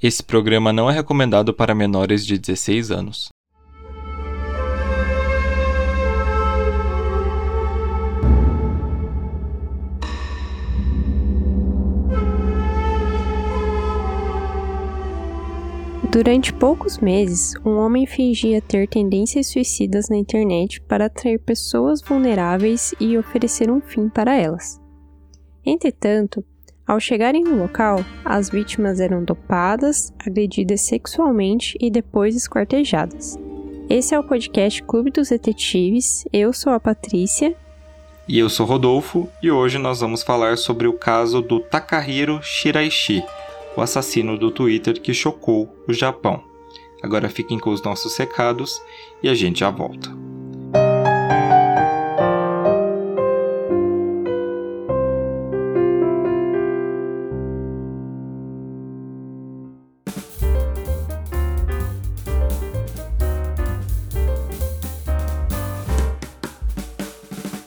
Esse programa não é recomendado para menores de 16 anos. Durante poucos meses, um homem fingia ter tendências suicidas na internet para atrair pessoas vulneráveis e oferecer um fim para elas. Entretanto, ao chegarem no local, as vítimas eram dopadas, agredidas sexualmente e depois esquartejadas. Esse é o podcast Clube dos Detetives. Eu sou a Patrícia. E eu sou Rodolfo, e hoje nós vamos falar sobre o caso do Takahiro Shiraishi, o assassino do Twitter que chocou o Japão. Agora fiquem com os nossos recados e a gente já volta.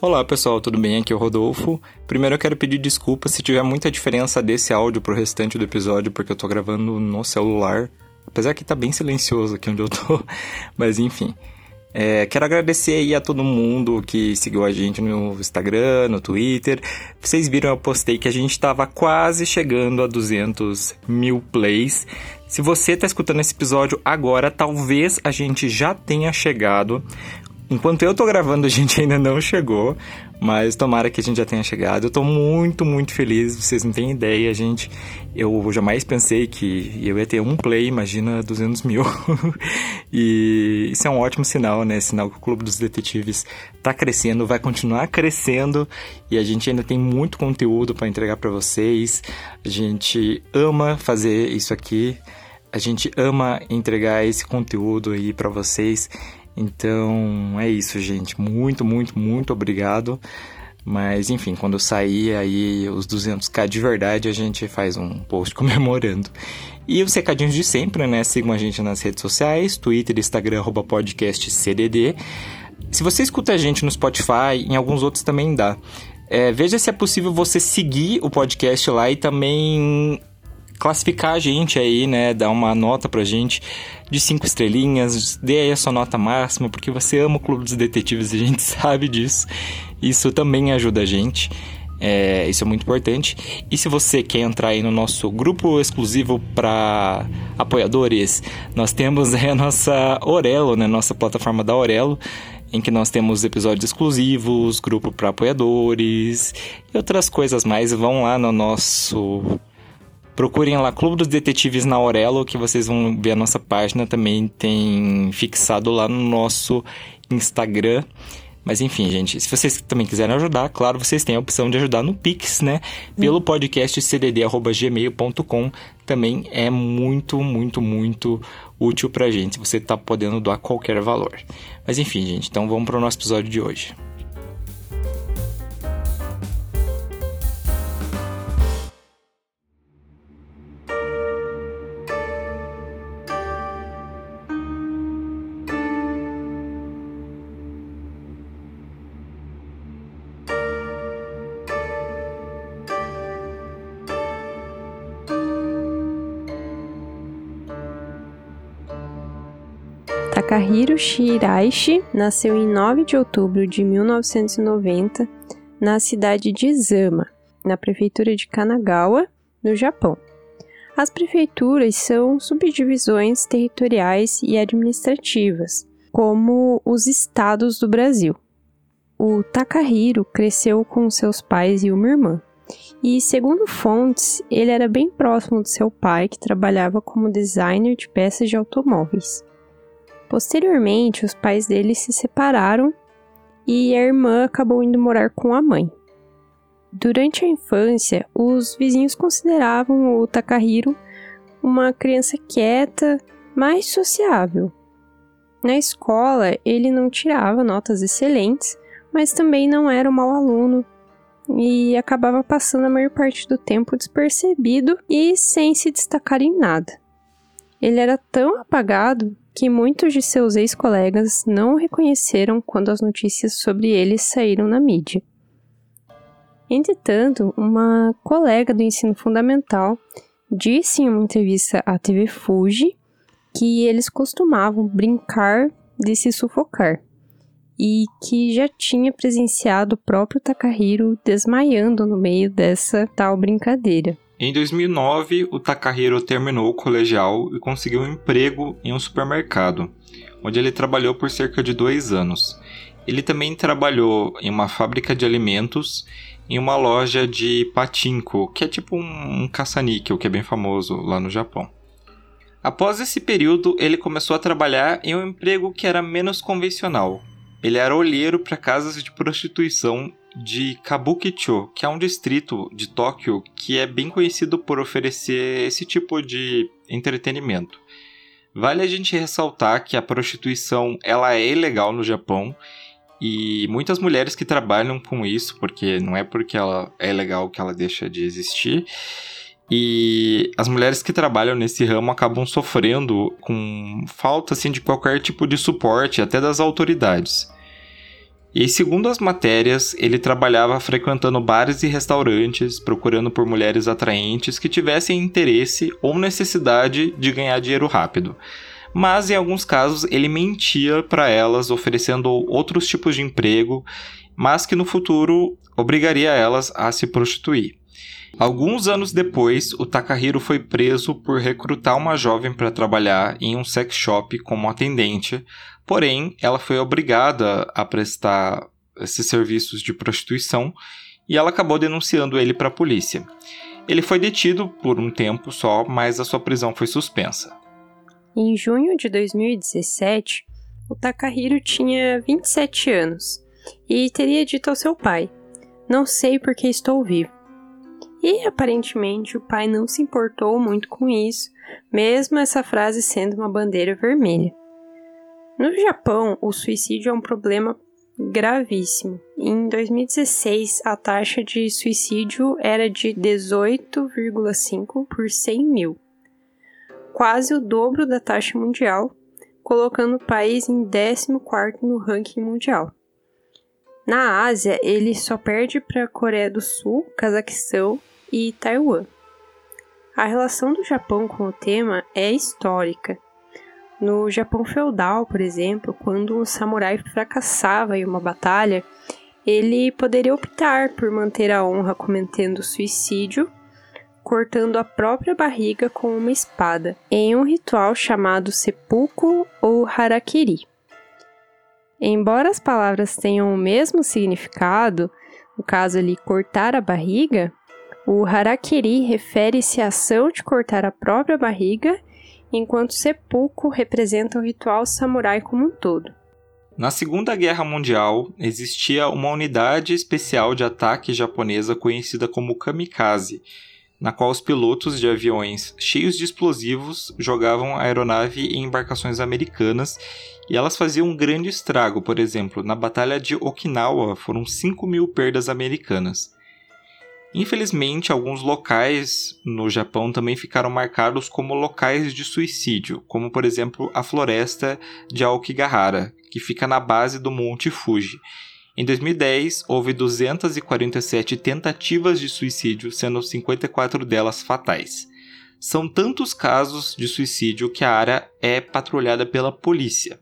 Olá pessoal, tudo bem? Aqui é o Rodolfo. Primeiro eu quero pedir desculpa se tiver muita diferença desse áudio pro restante do episódio, porque eu tô gravando no celular. Apesar que tá bem silencioso aqui onde eu tô, mas enfim. É, quero agradecer aí a todo mundo que seguiu a gente no Instagram, no Twitter. Vocês viram, eu postei que a gente estava quase chegando a 200 mil plays. Se você está escutando esse episódio agora, talvez a gente já tenha chegado. Enquanto eu tô gravando, a gente ainda não chegou, mas tomara que a gente já tenha chegado. Eu tô muito, muito feliz, vocês não têm ideia, gente. Eu jamais pensei que eu ia ter um play, imagina 200 mil. e isso é um ótimo sinal, né? Sinal que o Clube dos Detetives tá crescendo, vai continuar crescendo e a gente ainda tem muito conteúdo para entregar para vocês. A gente ama fazer isso aqui. A gente ama entregar esse conteúdo aí para vocês. Então é isso, gente. Muito, muito, muito obrigado. Mas enfim, quando sair aí os 200k de verdade, a gente faz um post comemorando. E os recadinhos de sempre, né? Sigam a gente nas redes sociais, Twitter, Instagram, arroba podcast CDD. Se você escuta a gente no Spotify, em alguns outros também dá. É, veja se é possível você seguir o podcast lá e também classificar a gente aí, né? Dar uma nota pra gente de cinco estrelinhas, dê aí a sua nota máxima, porque você ama o Clube dos Detetives e a gente sabe disso. Isso também ajuda a gente. É, isso é muito importante. E se você quer entrar aí no nosso grupo exclusivo para apoiadores, nós temos a nossa Orelo, né? Nossa plataforma da Orelo, em que nós temos episódios exclusivos, grupo para apoiadores e outras coisas mais. Vão lá no nosso Procurem lá Clube dos Detetives na Aurelo, que vocês vão ver a nossa página. Também tem fixado lá no nosso Instagram. Mas enfim, gente, se vocês também quiserem ajudar, claro, vocês têm a opção de ajudar no Pix, né? Pelo hum. podcast cdd.gmail.com. Também é muito, muito, muito útil pra gente. Você tá podendo doar qualquer valor. Mas enfim, gente, então vamos para o nosso episódio de hoje. Takahiro Shiraishi nasceu em 9 de outubro de 1990 na cidade de Zama, na prefeitura de Kanagawa, no Japão. As prefeituras são subdivisões territoriais e administrativas, como os estados do Brasil. O Takahiro cresceu com seus pais e uma irmã. E, segundo fontes, ele era bem próximo de seu pai, que trabalhava como designer de peças de automóveis. Posteriormente, os pais dele se separaram e a irmã acabou indo morar com a mãe. Durante a infância, os vizinhos consideravam o Takahiro uma criança quieta, mais sociável. Na escola, ele não tirava notas excelentes, mas também não era um mau aluno e acabava passando a maior parte do tempo despercebido e sem se destacar em nada. Ele era tão apagado que muitos de seus ex-colegas não reconheceram quando as notícias sobre ele saíram na mídia. Entretanto, uma colega do ensino fundamental disse em uma entrevista à TV Fuji que eles costumavam brincar de se sufocar e que já tinha presenciado o próprio Takahiro desmaiando no meio dessa tal brincadeira. Em 2009, o Takahiro terminou o colegial e conseguiu um emprego em um supermercado, onde ele trabalhou por cerca de dois anos. Ele também trabalhou em uma fábrica de alimentos em uma loja de patinco, que é tipo um, caça-níquel, que é bem famoso lá no Japão. Após esse período, ele começou a trabalhar em um emprego que era menos convencional, ele era olheiro para casas de prostituição de Kabukicho, que é um distrito de Tóquio que é bem conhecido por oferecer esse tipo de entretenimento. Vale a gente ressaltar que a prostituição ela é ilegal no Japão e muitas mulheres que trabalham com isso, porque não é porque ela é legal que ela deixa de existir. E as mulheres que trabalham nesse ramo acabam sofrendo com falta assim, de qualquer tipo de suporte, até das autoridades. E segundo as matérias, ele trabalhava frequentando bares e restaurantes, procurando por mulheres atraentes que tivessem interesse ou necessidade de ganhar dinheiro rápido. Mas em alguns casos ele mentia para elas, oferecendo outros tipos de emprego, mas que no futuro obrigaria elas a se prostituir. Alguns anos depois, o Takahiro foi preso por recrutar uma jovem para trabalhar em um sex shop como atendente, porém, ela foi obrigada a prestar esses serviços de prostituição e ela acabou denunciando ele para a polícia. Ele foi detido por um tempo só, mas a sua prisão foi suspensa. Em junho de 2017, o Takahiro tinha 27 anos e teria dito ao seu pai: Não sei porque estou vivo. E aparentemente o pai não se importou muito com isso, mesmo essa frase sendo uma bandeira vermelha. No Japão, o suicídio é um problema gravíssimo. Em 2016, a taxa de suicídio era de 18,5 por 100 mil, quase o dobro da taxa mundial, colocando o país em 14 no ranking mundial. Na Ásia, ele só perde para a Coreia do Sul, Cazaquistão e Taiwan. A relação do Japão com o tema é histórica. No Japão feudal, por exemplo, quando um samurai fracassava em uma batalha, ele poderia optar por manter a honra cometendo suicídio, cortando a própria barriga com uma espada, em um ritual chamado seppuku ou harakiri. Embora as palavras tenham o mesmo significado, no caso ali cortar a barriga, o harakiri refere-se à ação de cortar a própria barriga, enquanto seppuku representa o ritual samurai como um todo. Na Segunda Guerra Mundial, existia uma unidade especial de ataque japonesa conhecida como kamikaze, na qual os pilotos de aviões cheios de explosivos jogavam a aeronave em embarcações americanas e elas faziam um grande estrago. Por exemplo, na Batalha de Okinawa foram 5 mil perdas americanas. Infelizmente, alguns locais no Japão também ficaram marcados como locais de suicídio, como por exemplo a floresta de Aokigahara, que fica na base do Monte Fuji. Em 2010, houve 247 tentativas de suicídio, sendo 54 delas fatais. São tantos casos de suicídio que a área é patrulhada pela polícia.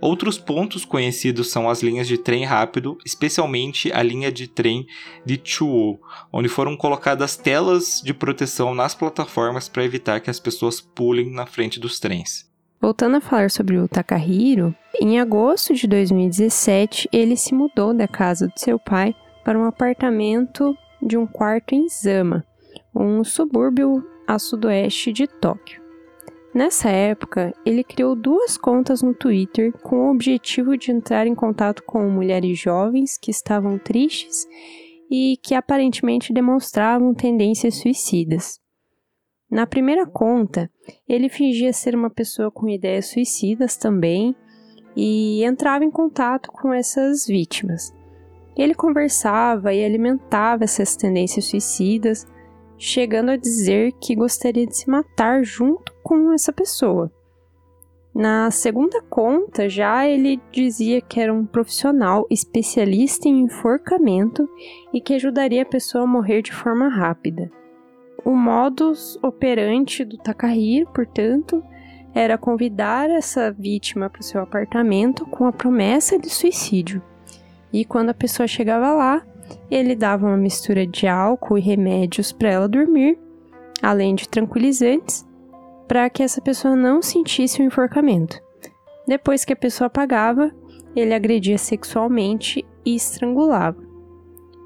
Outros pontos conhecidos são as linhas de trem rápido, especialmente a linha de trem de Chuo, onde foram colocadas telas de proteção nas plataformas para evitar que as pessoas pulem na frente dos trens. Voltando a falar sobre o Takahiro, em agosto de 2017 ele se mudou da casa de seu pai para um apartamento de um quarto em Zama, um subúrbio a sudoeste de Tóquio. Nessa época, ele criou duas contas no Twitter com o objetivo de entrar em contato com mulheres jovens que estavam tristes e que aparentemente demonstravam tendências suicidas. Na primeira conta, ele fingia ser uma pessoa com ideias suicidas também e entrava em contato com essas vítimas. Ele conversava e alimentava essas tendências suicidas chegando a dizer que gostaria de se matar junto com essa pessoa. Na segunda conta, já ele dizia que era um profissional especialista em enforcamento e que ajudaria a pessoa a morrer de forma rápida. O modus operandi do Takahiro, portanto, era convidar essa vítima para o seu apartamento com a promessa de suicídio. E quando a pessoa chegava lá, ele dava uma mistura de álcool e remédios para ela dormir, além de tranquilizantes, para que essa pessoa não sentisse o enforcamento. Depois que a pessoa pagava, ele agredia sexualmente e estrangulava.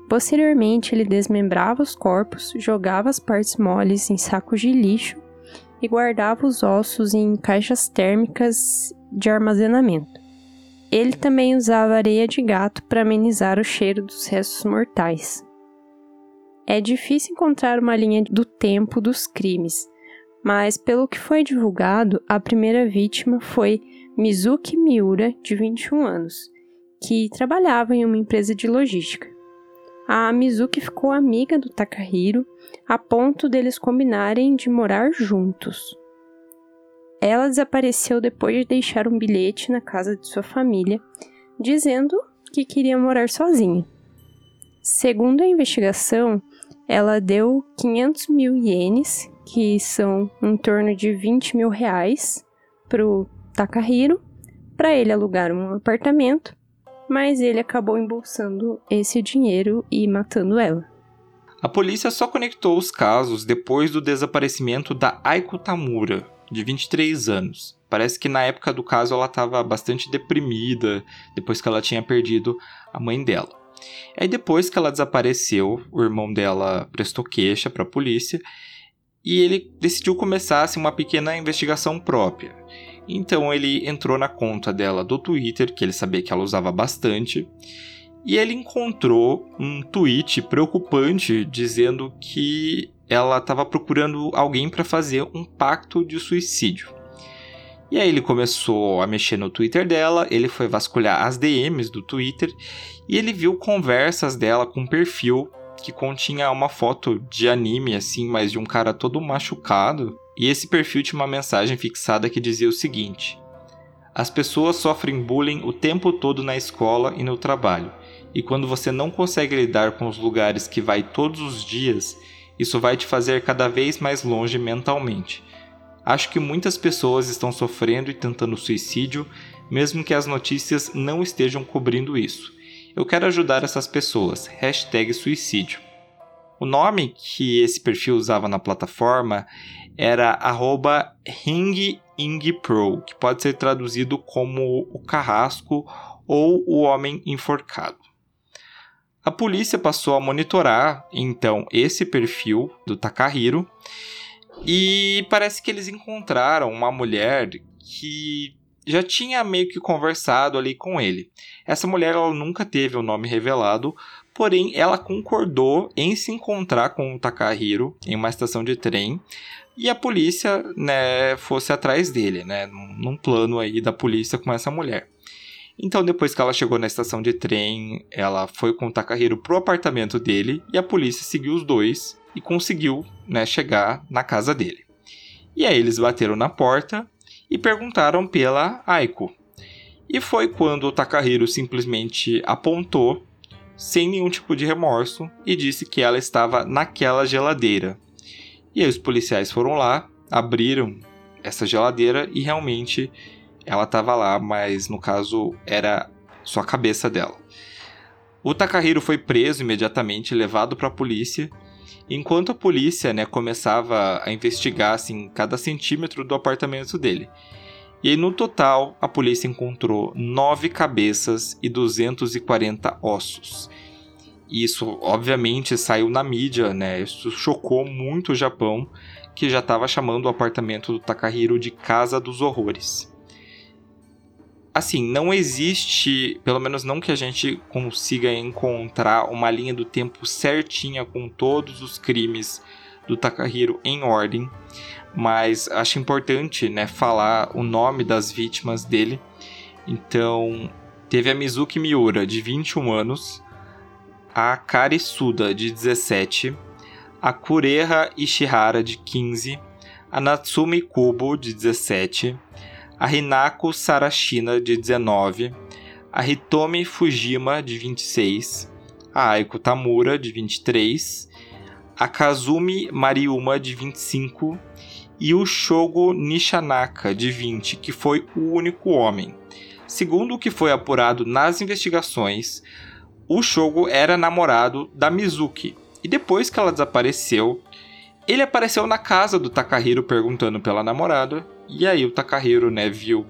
Posteriormente, ele desmembrava os corpos, jogava as partes moles em sacos de lixo e guardava os ossos em caixas térmicas de armazenamento. Ele também usava areia de gato para amenizar o cheiro dos restos mortais. É difícil encontrar uma linha do tempo dos crimes, mas pelo que foi divulgado, a primeira vítima foi Mizuki Miura, de 21 anos, que trabalhava em uma empresa de logística. A Mizuki ficou amiga do Takahiro a ponto deles combinarem de morar juntos. Ela desapareceu depois de deixar um bilhete na casa de sua família, dizendo que queria morar sozinha. Segundo a investigação, ela deu 500 mil ienes, que são em torno de 20 mil reais, para o Takahiro, para ele alugar um apartamento, mas ele acabou embolsando esse dinheiro e matando ela. A polícia só conectou os casos depois do desaparecimento da Aiko Tamura, de 23 anos. Parece que na época do caso ela estava bastante deprimida depois que ela tinha perdido a mãe dela. Aí depois que ela desapareceu, o irmão dela prestou queixa para a polícia e ele decidiu começar assim, uma pequena investigação própria. Então ele entrou na conta dela do Twitter, que ele sabia que ela usava bastante, e ele encontrou um tweet preocupante dizendo que ela estava procurando alguém para fazer um pacto de suicídio. E aí ele começou a mexer no Twitter dela, ele foi vasculhar as DMs do Twitter e ele viu conversas dela com um perfil que continha uma foto de anime assim, mas de um cara todo machucado. E esse perfil tinha uma mensagem fixada que dizia o seguinte: As pessoas sofrem bullying o tempo todo na escola e no trabalho. E quando você não consegue lidar com os lugares que vai todos os dias, isso vai te fazer cada vez mais longe mentalmente. Acho que muitas pessoas estão sofrendo e tentando suicídio, mesmo que as notícias não estejam cobrindo isso. Eu quero ajudar essas pessoas. Hashtag suicídio. O nome que esse perfil usava na plataforma era @ringingpro, que pode ser traduzido como o carrasco ou o homem enforcado. A polícia passou a monitorar então esse perfil do Takahiro e parece que eles encontraram uma mulher que já tinha meio que conversado ali com ele. Essa mulher ela nunca teve o nome revelado, porém ela concordou em se encontrar com o Takahiro em uma estação de trem e a polícia, né, fosse atrás dele, né, num plano aí da polícia com essa mulher. Então, depois que ela chegou na estação de trem, ela foi com o Takahiro pro apartamento dele e a polícia seguiu os dois e conseguiu né, chegar na casa dele. E aí eles bateram na porta e perguntaram pela Aiko. E foi quando o Takahiro simplesmente apontou, sem nenhum tipo de remorso, e disse que ela estava naquela geladeira. E aí os policiais foram lá, abriram essa geladeira e realmente ela estava lá, mas no caso era só a cabeça dela. O Takahiro foi preso imediatamente, levado para a polícia. Enquanto a polícia né, começava a investigar assim, cada centímetro do apartamento dele. E aí, no total, a polícia encontrou nove cabeças e 240 ossos. Isso, obviamente, saiu na mídia, né? Isso chocou muito o Japão, que já estava chamando o apartamento do Takahiro de Casa dos Horrores assim, não existe, pelo menos não que a gente consiga encontrar uma linha do tempo certinha com todos os crimes do Takahiro em ordem, mas acho importante, né, falar o nome das vítimas dele. Então, teve a Mizuki Miura, de 21 anos, a Kari Suda, de 17, a Kureha Ishihara, de 15, a Natsumi Kubo, de 17, a Hinako Sarashina, de 19, a Hitomi Fujima, de 26, a Aiko Tamura, de 23, a Kazumi Mariuma, de 25, e o Shogo Nishanaka, de 20, que foi o único homem. Segundo o que foi apurado nas investigações, o Shogo era namorado da Mizuki, e depois que ela desapareceu, ele apareceu na casa do Takahiro perguntando pela namorada, e aí o Takahiro, né, viu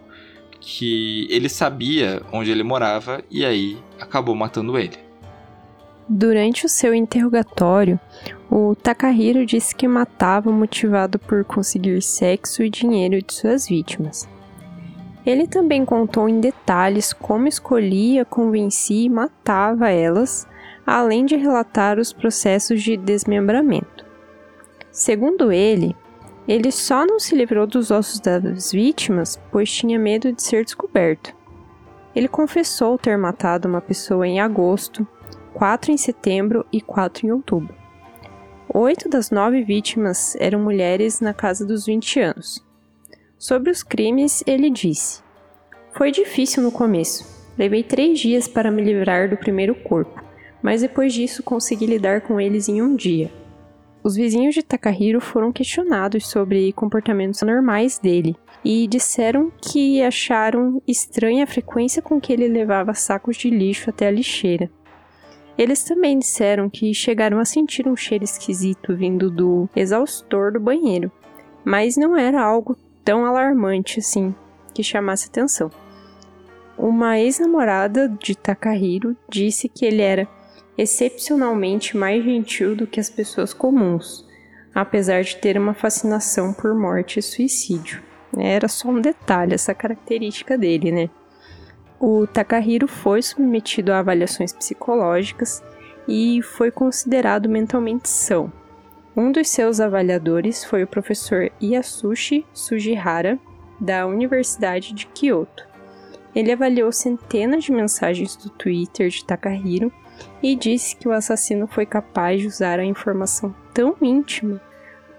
que ele sabia onde ele morava e aí acabou matando ele. Durante o seu interrogatório, o Takahiro disse que matava motivado por conseguir sexo e dinheiro de suas vítimas. Ele também contou em detalhes como escolhia, convencia e matava elas, além de relatar os processos de desmembramento. Segundo ele, ele só não se livrou dos ossos das vítimas pois tinha medo de ser descoberto. Ele confessou ter matado uma pessoa em agosto, quatro em setembro e quatro em outubro. Oito das nove vítimas eram mulheres na casa dos 20 anos. Sobre os crimes, ele disse: Foi difícil no começo. Levei três dias para me livrar do primeiro corpo, mas depois disso consegui lidar com eles em um dia. Os vizinhos de Takahiro foram questionados sobre comportamentos anormais dele e disseram que acharam estranha a frequência com que ele levava sacos de lixo até a lixeira. Eles também disseram que chegaram a sentir um cheiro esquisito vindo do exaustor do banheiro, mas não era algo tão alarmante assim que chamasse atenção. Uma ex-namorada de Takahiro disse que ele era excepcionalmente mais gentil do que as pessoas comuns, apesar de ter uma fascinação por morte e suicídio. Era só um detalhe essa característica dele, né? O Takahiro foi submetido a avaliações psicológicas e foi considerado mentalmente são. Um dos seus avaliadores foi o professor Yasushi Sugihara, da Universidade de Kyoto. Ele avaliou centenas de mensagens do Twitter de Takahiro e disse que o assassino foi capaz de usar a informação tão íntima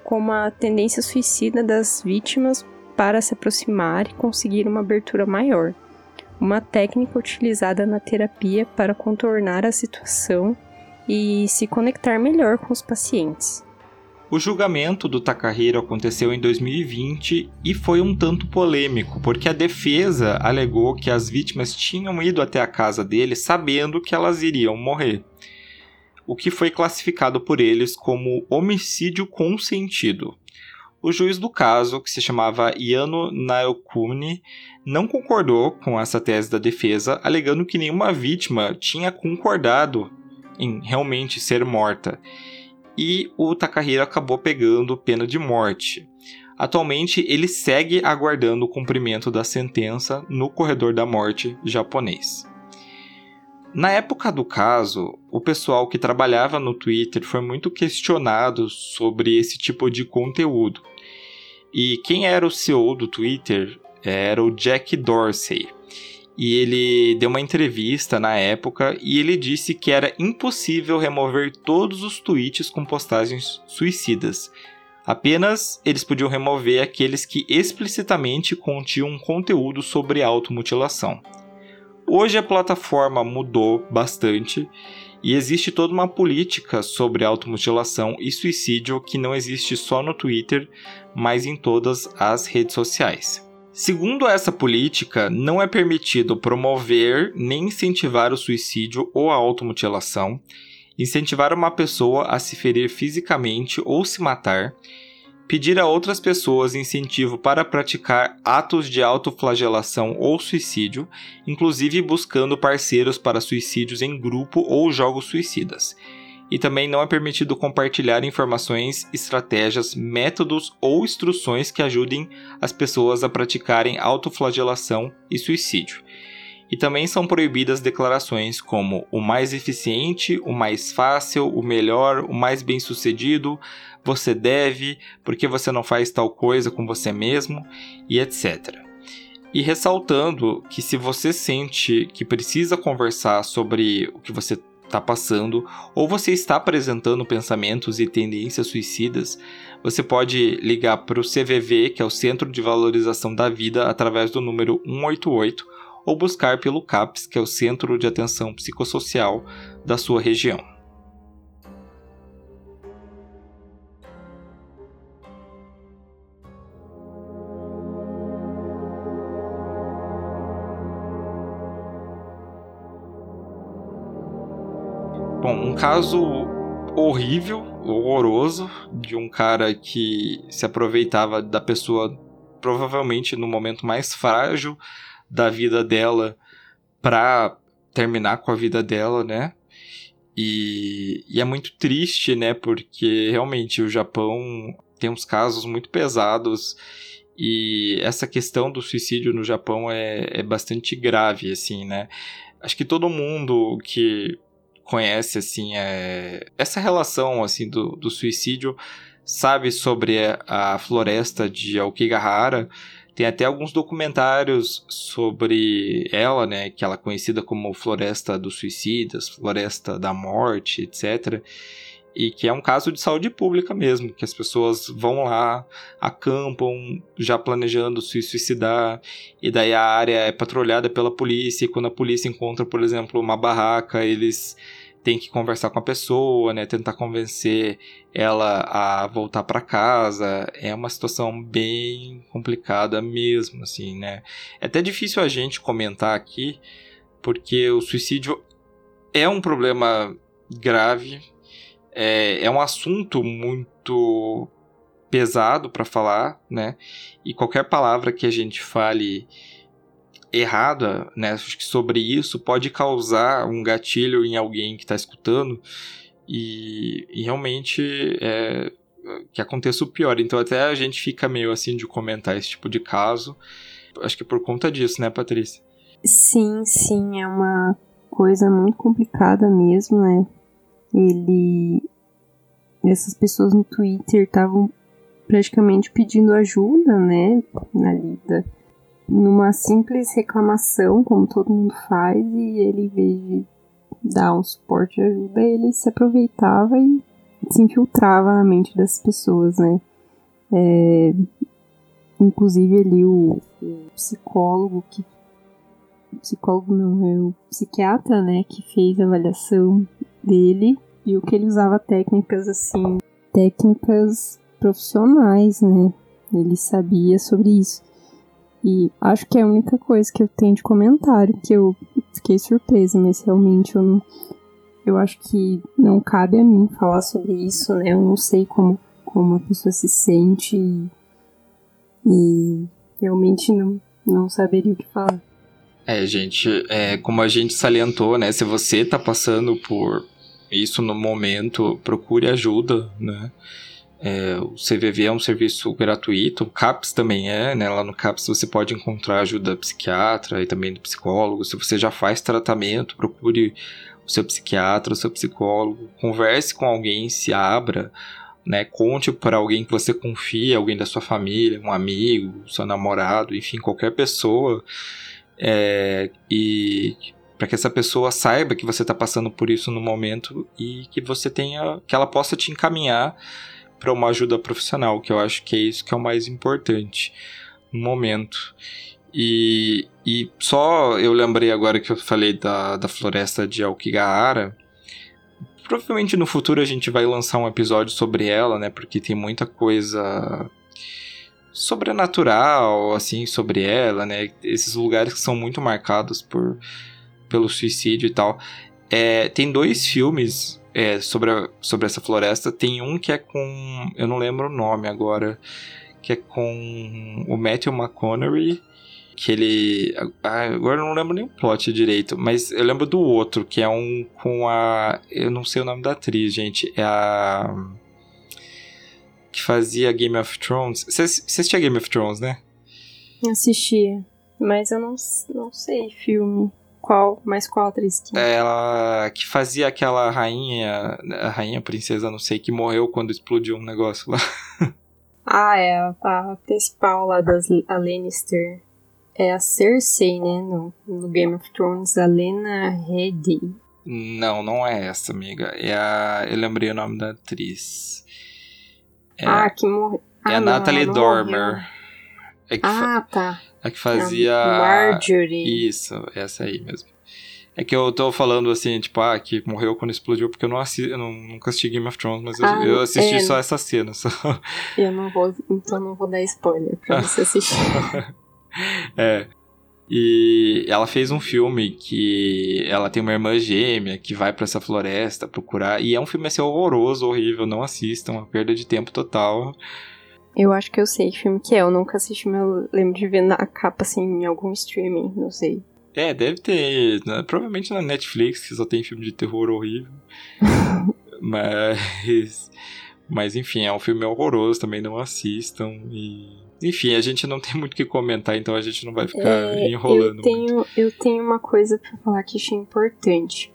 como a tendência suicida das vítimas para se aproximar e conseguir uma abertura maior uma técnica utilizada na terapia para contornar a situação e se conectar melhor com os pacientes. O julgamento do Takahiro aconteceu em 2020 e foi um tanto polêmico, porque a defesa alegou que as vítimas tinham ido até a casa dele sabendo que elas iriam morrer, o que foi classificado por eles como homicídio consentido. O juiz do caso, que se chamava Yano Naokuni, não concordou com essa tese da defesa, alegando que nenhuma vítima tinha concordado em realmente ser morta. E o Takahiro acabou pegando pena de morte. Atualmente, ele segue aguardando o cumprimento da sentença no corredor da morte japonês. Na época do caso, o pessoal que trabalhava no Twitter foi muito questionado sobre esse tipo de conteúdo. E quem era o CEO do Twitter era o Jack Dorsey. E ele deu uma entrevista na época e ele disse que era impossível remover todos os tweets com postagens suicidas. Apenas eles podiam remover aqueles que explicitamente continham conteúdo sobre automutilação. Hoje a plataforma mudou bastante e existe toda uma política sobre automutilação e suicídio que não existe só no Twitter, mas em todas as redes sociais. Segundo essa política, não é permitido promover nem incentivar o suicídio ou a automutilação, incentivar uma pessoa a se ferir fisicamente ou se matar, pedir a outras pessoas incentivo para praticar atos de autoflagelação ou suicídio, inclusive buscando parceiros para suicídios em grupo ou jogos suicidas. E também não é permitido compartilhar informações, estratégias, métodos ou instruções que ajudem as pessoas a praticarem autoflagelação e suicídio. E também são proibidas declarações como o mais eficiente, o mais fácil, o melhor, o mais bem-sucedido, você deve, porque você não faz tal coisa com você mesmo e etc. E ressaltando que se você sente que precisa conversar sobre o que você está passando ou você está apresentando pensamentos e tendências suicidas, você pode ligar para o CVV, que é o Centro de Valorização da Vida, através do número 188 ou buscar pelo CAPS, que é o Centro de Atenção Psicossocial da sua região. Bom, um caso horrível, horroroso, de um cara que se aproveitava da pessoa, provavelmente no momento mais frágil da vida dela, para terminar com a vida dela, né? E, e, é muito triste, né? Porque realmente o Japão tem uns casos muito pesados e essa questão do suicídio no Japão é, é bastante grave, assim, né? Acho que todo mundo que conhece, assim, é, essa relação, assim, do, do suicídio sabe sobre a floresta de Aokigahara. Tem até alguns documentários sobre ela, né? Que ela é conhecida como Floresta dos Suicidas, Floresta da Morte, etc e que é um caso de saúde pública mesmo, que as pessoas vão lá, acampam já planejando se suicidar, e daí a área é patrulhada pela polícia, e quando a polícia encontra, por exemplo, uma barraca, eles têm que conversar com a pessoa, né, tentar convencer ela a voltar para casa. É uma situação bem complicada mesmo, assim, né? É até difícil a gente comentar aqui, porque o suicídio é um problema grave, é, é um assunto muito pesado para falar, né? E qualquer palavra que a gente fale errada, né, sobre isso pode causar um gatilho em alguém que está escutando e, e realmente é, que aconteça o pior. Então até a gente fica meio assim de comentar esse tipo de caso. Acho que por conta disso, né, Patrícia? Sim, sim, é uma coisa muito complicada mesmo, né? Ele essas pessoas no Twitter estavam praticamente pedindo ajuda, né, na lida, numa simples reclamação, como todo mundo faz, e ele, em vez de dar um suporte de ajuda, ele se aproveitava e se infiltrava na mente das pessoas, né. É, inclusive ali o, o psicólogo que psicólogo não, é o psiquiatra, né, que fez a avaliação dele, viu que ele usava técnicas assim, técnicas profissionais, né? Ele sabia sobre isso. E acho que é a única coisa que eu tenho de comentário, que eu fiquei surpresa, mas realmente eu não. Eu acho que não cabe a mim falar sobre isso, né? Eu não sei como, como a pessoa se sente e, e realmente não, não saberia o que falar. É, gente, é, como a gente salientou, né? Se você tá passando por isso no momento, procure ajuda, né? É, o CVV é um serviço gratuito, o CAPS também é, né? Lá no CAPS você pode encontrar ajuda psiquiatra e também do psicólogo. Se você já faz tratamento, procure o seu psiquiatra, o seu psicólogo, converse com alguém, se abra, né? Conte para alguém que você confia, alguém da sua família, um amigo, seu namorado, enfim, qualquer pessoa. É, e para que essa pessoa saiba que você está passando por isso no momento e que você tenha, que ela possa te encaminhar para uma ajuda profissional, que eu acho que é isso que é o mais importante no momento. E, e só eu lembrei agora que eu falei da, da floresta de Aokigahara. Provavelmente no futuro a gente vai lançar um episódio sobre ela, né? Porque tem muita coisa sobrenatural, assim, sobre ela, né? Esses lugares que são muito marcados por pelo suicídio e tal. É, tem dois filmes é, sobre, a, sobre essa floresta. Tem um que é com. Eu não lembro o nome agora. Que é com o Matthew McConaughey. Que ele. Agora eu não lembro nem o plot direito. Mas eu lembro do outro, que é um com a. Eu não sei o nome da atriz, gente. É a. Que fazia Game of Thrones. Você assistia Game of Thrones, né? Assistia. Mas eu não, não sei filme. Qual? Mas qual atriz que? Ela que fazia aquela rainha, a rainha princesa, não sei, que morreu quando explodiu um negócio lá. ah, é a, principal lá das a Lannister. É a Cersei, né? No, no Game of Thrones, a Lena Headey. Não, não é essa, amiga. É a. Eu lembrei o nome da atriz. É, ah, que morreu. É ah, a não, Natalie Dormer. É ah, fa... tá. A que fazia. Marjorie. Isso, essa aí mesmo. É que eu tô falando assim, tipo, ah, que morreu quando explodiu, porque eu não assisti, eu nunca assisti Game of Thrones, mas ah, eu, eu, assisti é... só essa cena. Só. Eu não vou, então não vou dar spoiler pra você assistir. é. E ela fez um filme que ela tem uma irmã gêmea que vai para essa floresta procurar. E é um filme assim horroroso, horrível. Não assistam, uma perda de tempo total. Eu acho que eu sei que filme que é. Eu nunca assisti, mas eu lembro de ver na capa assim em algum streaming, não sei. É, deve ter. Né? Provavelmente na Netflix, que só tem filme de terror horrível. mas. Mas enfim, é um filme horroroso, também não assistam. E enfim, a gente não tem muito o que comentar, então a gente não vai ficar é, enrolando. Eu tenho, muito. eu tenho uma coisa para falar que achei importante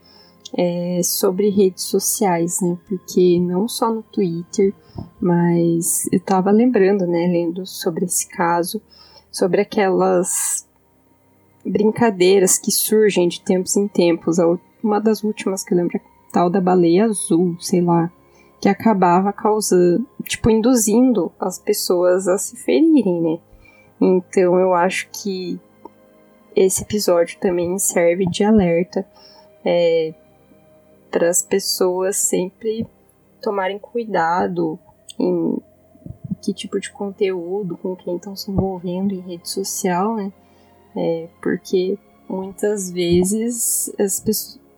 é, sobre redes sociais, né? Porque não só no Twitter, mas eu tava lembrando, né, lendo sobre esse caso, sobre aquelas brincadeiras que surgem de tempos em tempos. Uma das últimas que eu lembro é tal da baleia azul, sei lá que acabava causando, tipo, induzindo as pessoas a se ferirem, né? Então eu acho que esse episódio também serve de alerta é, para as pessoas sempre tomarem cuidado em que tipo de conteúdo, com quem estão se envolvendo em rede social, né? É, porque muitas vezes as pessoas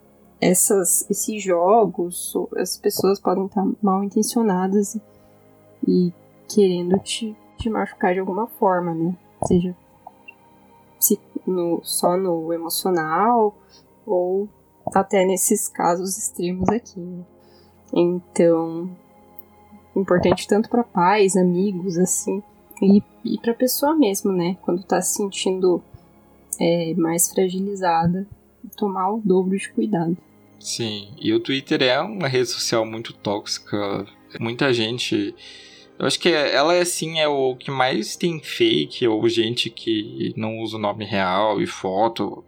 essas, esses jogos, as pessoas podem estar mal intencionadas e querendo te, te machucar de alguma forma, né? Seja se no, só no emocional ou até nesses casos extremos aqui. Né? Então, importante tanto para pais, amigos, assim, e, e para pessoa mesmo, né? Quando tá se sentindo é, mais fragilizada, tomar o dobro de cuidado. Sim, e o Twitter é uma rede social muito tóxica. Muita gente. Eu acho que ela, assim, é o que mais tem fake ou gente que não usa o nome real e foto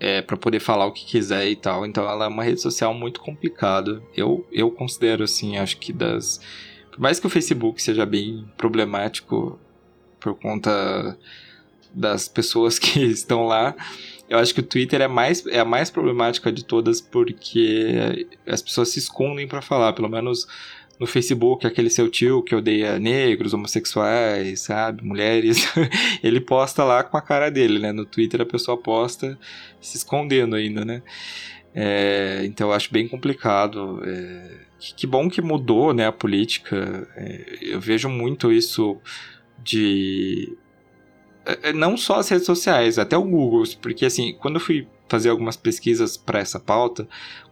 é, para poder falar o que quiser e tal. Então ela é uma rede social muito complicada. Eu, eu considero, assim, acho que das. Por mais que o Facebook seja bem problemático por conta das pessoas que estão lá, eu acho que o Twitter é, mais, é a mais problemática de todas porque as pessoas se escondem para falar, pelo menos no Facebook, aquele seu tio que odeia negros, homossexuais, sabe, mulheres, ele posta lá com a cara dele, né? No Twitter a pessoa posta se escondendo ainda, né? É, então eu acho bem complicado. É, que bom que mudou, né, a política. É, eu vejo muito isso de é, é, não só as redes sociais, até o Google, porque assim, quando eu fui fazer algumas pesquisas para essa pauta,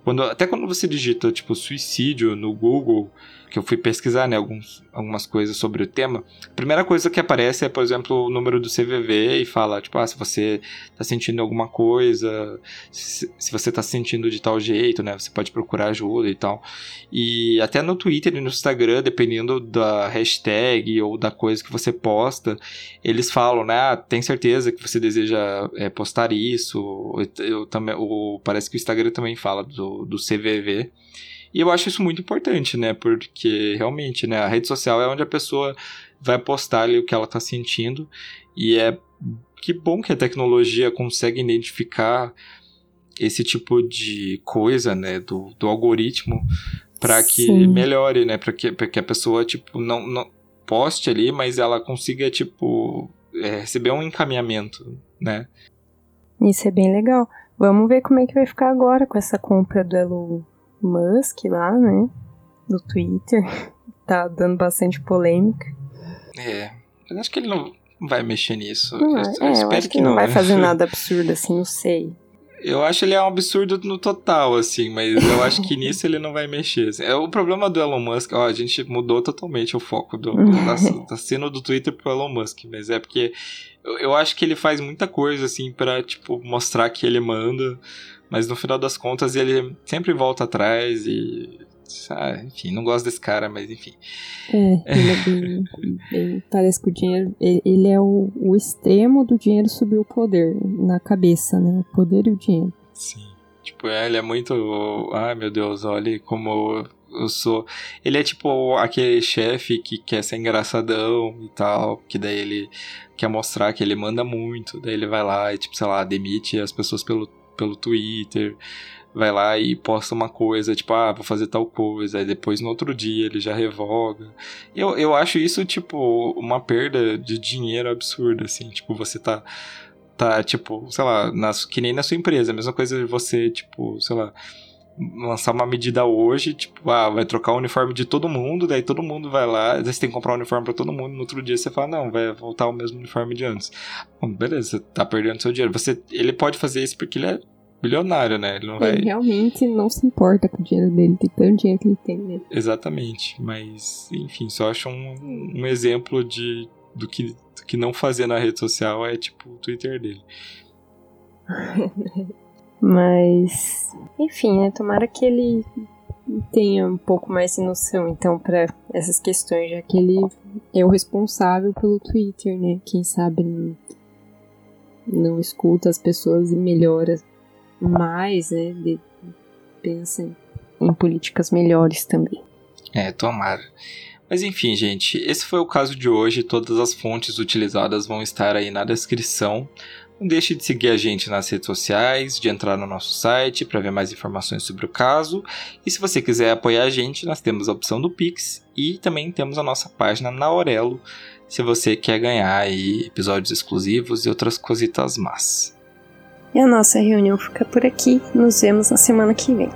quando, até quando você digita tipo suicídio no Google, que eu fui pesquisar, né, alguns, algumas coisas sobre o tema, a primeira coisa que aparece é, por exemplo, o número do CVV e fala, tipo, ah, se você tá sentindo alguma coisa, se, se você tá se sentindo de tal jeito, né, você pode procurar ajuda e tal. E até no Twitter e no Instagram, dependendo da hashtag ou da coisa que você posta, eles falam, né, ah, tem certeza que você deseja é, postar isso, eu, também, o, parece que o Instagram também fala do, do CVV, e eu acho isso muito importante, né? Porque realmente, né, a rede social é onde a pessoa vai postar ali o que ela está sentindo. E é que bom que a tecnologia consegue identificar esse tipo de coisa, né, do, do algoritmo para que Sim. melhore, né, para que, que a pessoa tipo não, não poste ali, mas ela consiga tipo é, receber um encaminhamento, né? Isso é bem legal. Vamos ver como é que vai ficar agora com essa compra do Elon Musk lá, né? Do Twitter. Tá dando bastante polêmica. É. Eu acho que ele não vai mexer nisso. Não, eu, eu é, eu acho que, que não, não vai fazer nada absurdo assim, não sei. Eu acho ele é um absurdo no total, assim, mas eu acho que nisso ele não vai mexer. Assim. É o problema do Elon Musk, ó, a gente mudou totalmente o foco do, da, da cena do Twitter pro Elon Musk, mas é porque eu, eu acho que ele faz muita coisa, assim, pra, tipo, mostrar que ele manda, mas no final das contas ele sempre volta atrás e. Ah, enfim, não gosto desse cara, mas enfim. É, ele é bem, bem, Parece que o dinheiro. Ele é o, o extremo do dinheiro subir o poder na cabeça, né? O poder e o dinheiro. Sim. Tipo, é, ele é muito. Ai meu Deus, olha como eu sou. Ele é tipo aquele chefe que quer ser engraçadão e tal, que daí ele quer mostrar que ele manda muito, daí ele vai lá e, tipo, sei lá, demite as pessoas pelo pelo Twitter, vai lá e posta uma coisa, tipo, ah, vou fazer tal coisa, aí depois no outro dia ele já revoga. Eu, eu acho isso, tipo, uma perda de dinheiro absurda, assim, tipo, você tá tá, tipo, sei lá, que nem na sua empresa. A mesma coisa de você, tipo, sei lá, lançar uma medida hoje, tipo, ah, vai trocar o uniforme de todo mundo, daí todo mundo vai lá, vezes você tem que comprar um uniforme para todo mundo, no outro dia você fala, não, vai voltar o mesmo uniforme de antes. Bom, beleza, tá perdendo seu dinheiro. Você, ele pode fazer isso porque ele é bilionário, né? Ele não vai. Ele realmente não se importa com o dinheiro dele, tem tanto dinheiro que ele tem, né? Exatamente. Mas, enfim, só acho um, um exemplo de do que, do que não fazer na rede social é tipo o Twitter dele. Mas, enfim, né? Tomara que ele tenha um pouco mais de noção, então, para essas questões, já que ele é o responsável pelo Twitter, né? Quem sabe não, não escuta as pessoas e melhora mais, né? De, pensa em políticas melhores também. É, tomara. Mas enfim, gente, esse foi o caso de hoje. Todas as fontes utilizadas vão estar aí na descrição. Não deixe de seguir a gente nas redes sociais, de entrar no nosso site para ver mais informações sobre o caso. E se você quiser apoiar a gente, nós temos a opção do Pix e também temos a nossa página na Aurelo, se você quer ganhar aí episódios exclusivos e outras cositas más. E a nossa reunião fica por aqui. Nos vemos na semana que vem.